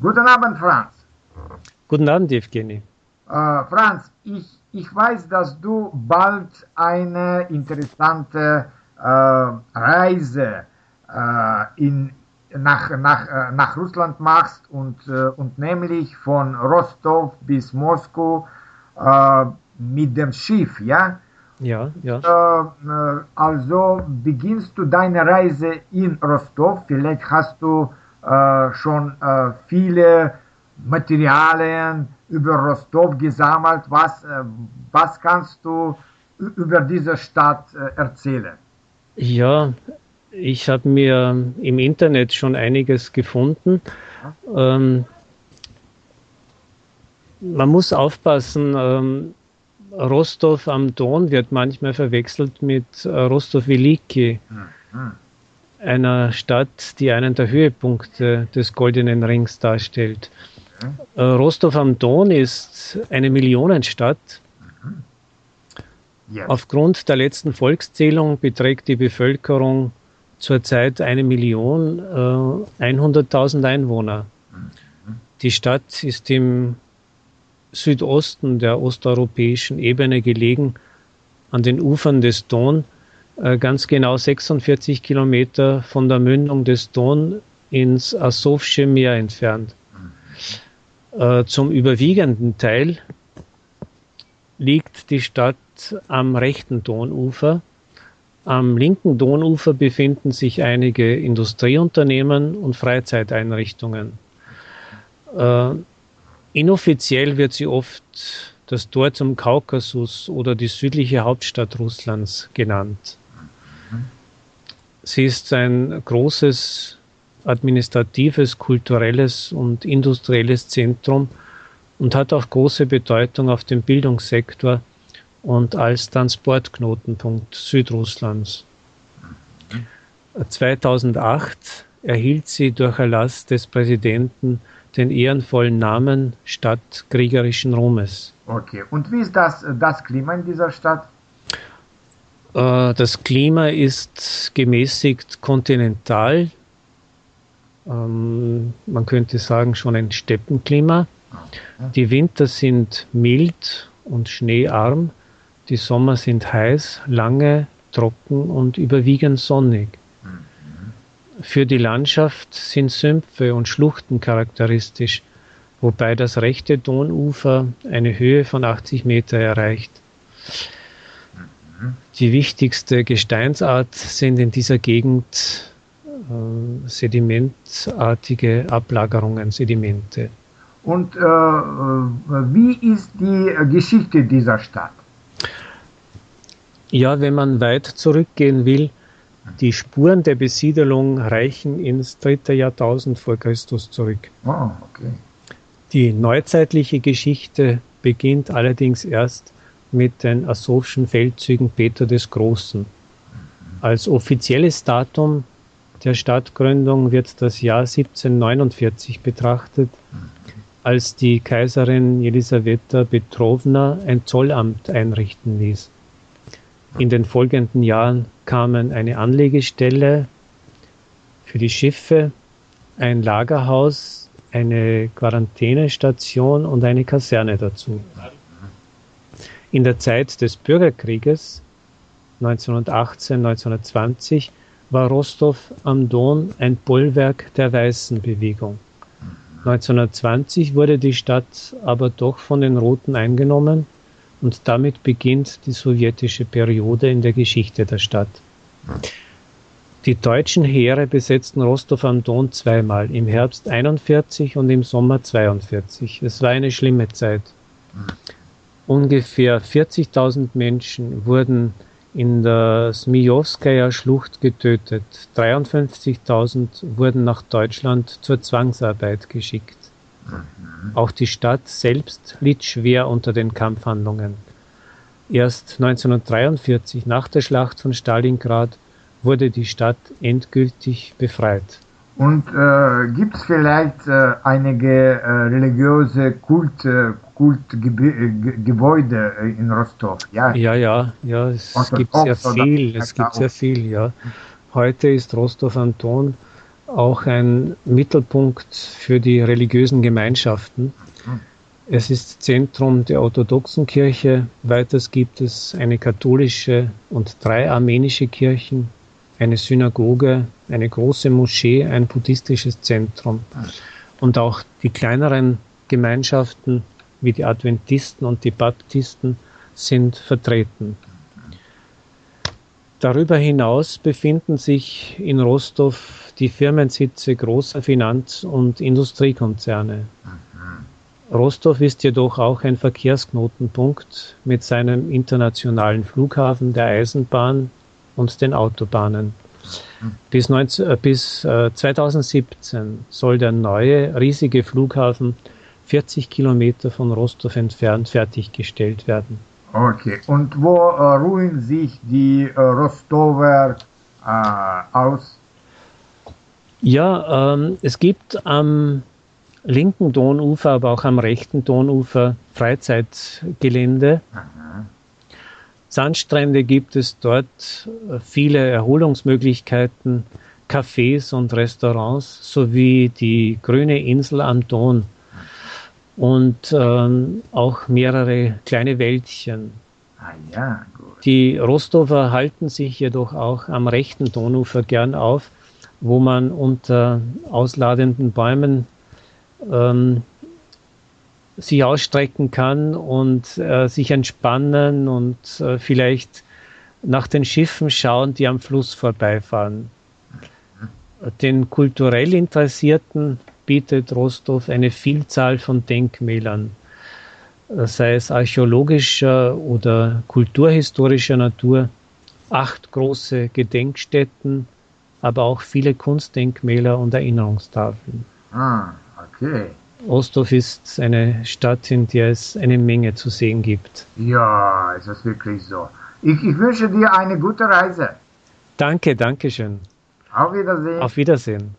Guten Abend, Franz. Guten Abend, Evgeny. Äh, Franz, ich, ich weiß, dass du bald eine interessante äh, Reise äh, in, nach, nach, äh, nach Russland machst und, äh, und nämlich von Rostov bis Moskau äh, mit dem Schiff, ja? Ja, ja. Also beginnst du deine Reise in Rostov. Vielleicht hast du schon äh, viele Materialien über Rostov gesammelt. Was, äh, was kannst du über diese Stadt äh, erzählen? Ja, ich habe mir im Internet schon einiges gefunden. Ähm, man muss aufpassen, ähm, Rostov am Don wird manchmal verwechselt mit äh, Rostov Veliki, mhm. Einer Stadt, die einen der Höhepunkte des Goldenen Rings darstellt. Mhm. Äh, Rostov am Don ist eine Millionenstadt. Mhm. Yes. Aufgrund der letzten Volkszählung beträgt die Bevölkerung zurzeit eine Million äh, 100.000 Einwohner. Mhm. Die Stadt ist im Südosten der osteuropäischen Ebene gelegen, an den Ufern des Don, ganz genau 46 Kilometer von der Mündung des Don ins Asowsche Meer entfernt. Äh, zum überwiegenden Teil liegt die Stadt am rechten Donufer. Am linken Donufer befinden sich einige Industrieunternehmen und Freizeiteinrichtungen. Äh, Inoffiziell wird sie oft das Tor zum Kaukasus oder die südliche Hauptstadt Russlands genannt. Sie ist ein großes administratives, kulturelles und industrielles Zentrum und hat auch große Bedeutung auf dem Bildungssektor und als Transportknotenpunkt Südrusslands. 2008 erhielt sie durch Erlass des Präsidenten den ehrenvollen Namen Stadt kriegerischen Ruhmes. Okay, und wie ist das, das Klima in dieser Stadt? Äh, das Klima ist gemäßigt kontinental. Ähm, man könnte sagen, schon ein Steppenklima. Die Winter sind mild und schneearm. Die Sommer sind heiß, lange, trocken und überwiegend sonnig. Für die Landschaft sind Sümpfe und Schluchten charakteristisch, wobei das rechte Donufer eine Höhe von 80 Meter erreicht. Die wichtigste Gesteinsart sind in dieser Gegend äh, sedimentartige Ablagerungen, Sedimente. Und äh, wie ist die Geschichte dieser Stadt? Ja, wenn man weit zurückgehen will, die Spuren der Besiedelung reichen ins dritte Jahrtausend vor Christus zurück. Oh, okay. Die neuzeitliche Geschichte beginnt allerdings erst mit den Asowschen Feldzügen Peter des Großen. Als offizielles Datum der Stadtgründung wird das Jahr 1749 betrachtet, als die Kaiserin Elisaweta Petrovna ein Zollamt einrichten ließ. In den folgenden Jahren kamen eine Anlegestelle für die Schiffe, ein Lagerhaus, eine Quarantänestation und eine Kaserne dazu. In der Zeit des Bürgerkrieges 1918, 1920 war Rostov am Don ein Bollwerk der Weißenbewegung. 1920 wurde die Stadt aber doch von den Roten eingenommen und damit beginnt die sowjetische Periode in der Geschichte der Stadt. Die deutschen Heere besetzten Rostov am Don zweimal, im Herbst 41 und im Sommer 42. Es war eine schlimme Zeit. Ungefähr 40.000 Menschen wurden in der Smijowskaja Schlucht getötet. 53.000 wurden nach Deutschland zur Zwangsarbeit geschickt. Auch die Stadt selbst litt schwer unter den Kampfhandlungen. Erst 1943, nach der Schlacht von Stalingrad, wurde die Stadt endgültig befreit. Und äh, gibt es vielleicht äh, einige äh, religiöse Kult, äh, Kultgebäude äh, in Rostov? Ja, ja, ja, ja es gibt sehr viel, es gibt sehr viel, ja. Heute ist Rostov am Don auch ein Mittelpunkt für die religiösen Gemeinschaften. Es ist Zentrum der orthodoxen Kirche. Weiters gibt es eine katholische und drei armenische Kirchen, eine Synagoge, eine große Moschee, ein buddhistisches Zentrum. Und auch die kleineren Gemeinschaften wie die Adventisten und die Baptisten sind vertreten. Darüber hinaus befinden sich in Rostov die Firmensitze großer Finanz- und Industriekonzerne. Rostov ist jedoch auch ein Verkehrsknotenpunkt mit seinem internationalen Flughafen, der Eisenbahn und den Autobahnen. Bis, 19, äh, bis äh, 2017 soll der neue riesige Flughafen 40 Kilometer von Rostov entfernt fertiggestellt werden. Okay, und wo äh, ruhen sich die äh, Rostover äh, aus? Ja, ähm, es gibt am linken Donufer, aber auch am rechten Donufer Freizeitgelände. Aha. Sandstrände gibt es dort, äh, viele Erholungsmöglichkeiten, Cafés und Restaurants sowie die grüne Insel am Don und ähm, auch mehrere kleine Wäldchen. Ah, ja, gut. Die Rostover halten sich jedoch auch am rechten Donufer gern auf, wo man unter ausladenden Bäumen ähm, sich ausstrecken kann und äh, sich entspannen und äh, vielleicht nach den Schiffen schauen, die am Fluss vorbeifahren. Den kulturell Interessierten bietet Rostov eine Vielzahl von Denkmälern, sei es archäologischer oder kulturhistorischer Natur, acht große Gedenkstätten, aber auch viele Kunstdenkmäler und Erinnerungstafeln. Ah, okay. Rostov ist eine Stadt, in der es eine Menge zu sehen gibt. Ja, es ist wirklich so. Ich, ich wünsche dir eine gute Reise. Danke, danke schön. Auf Wiedersehen. Auf Wiedersehen.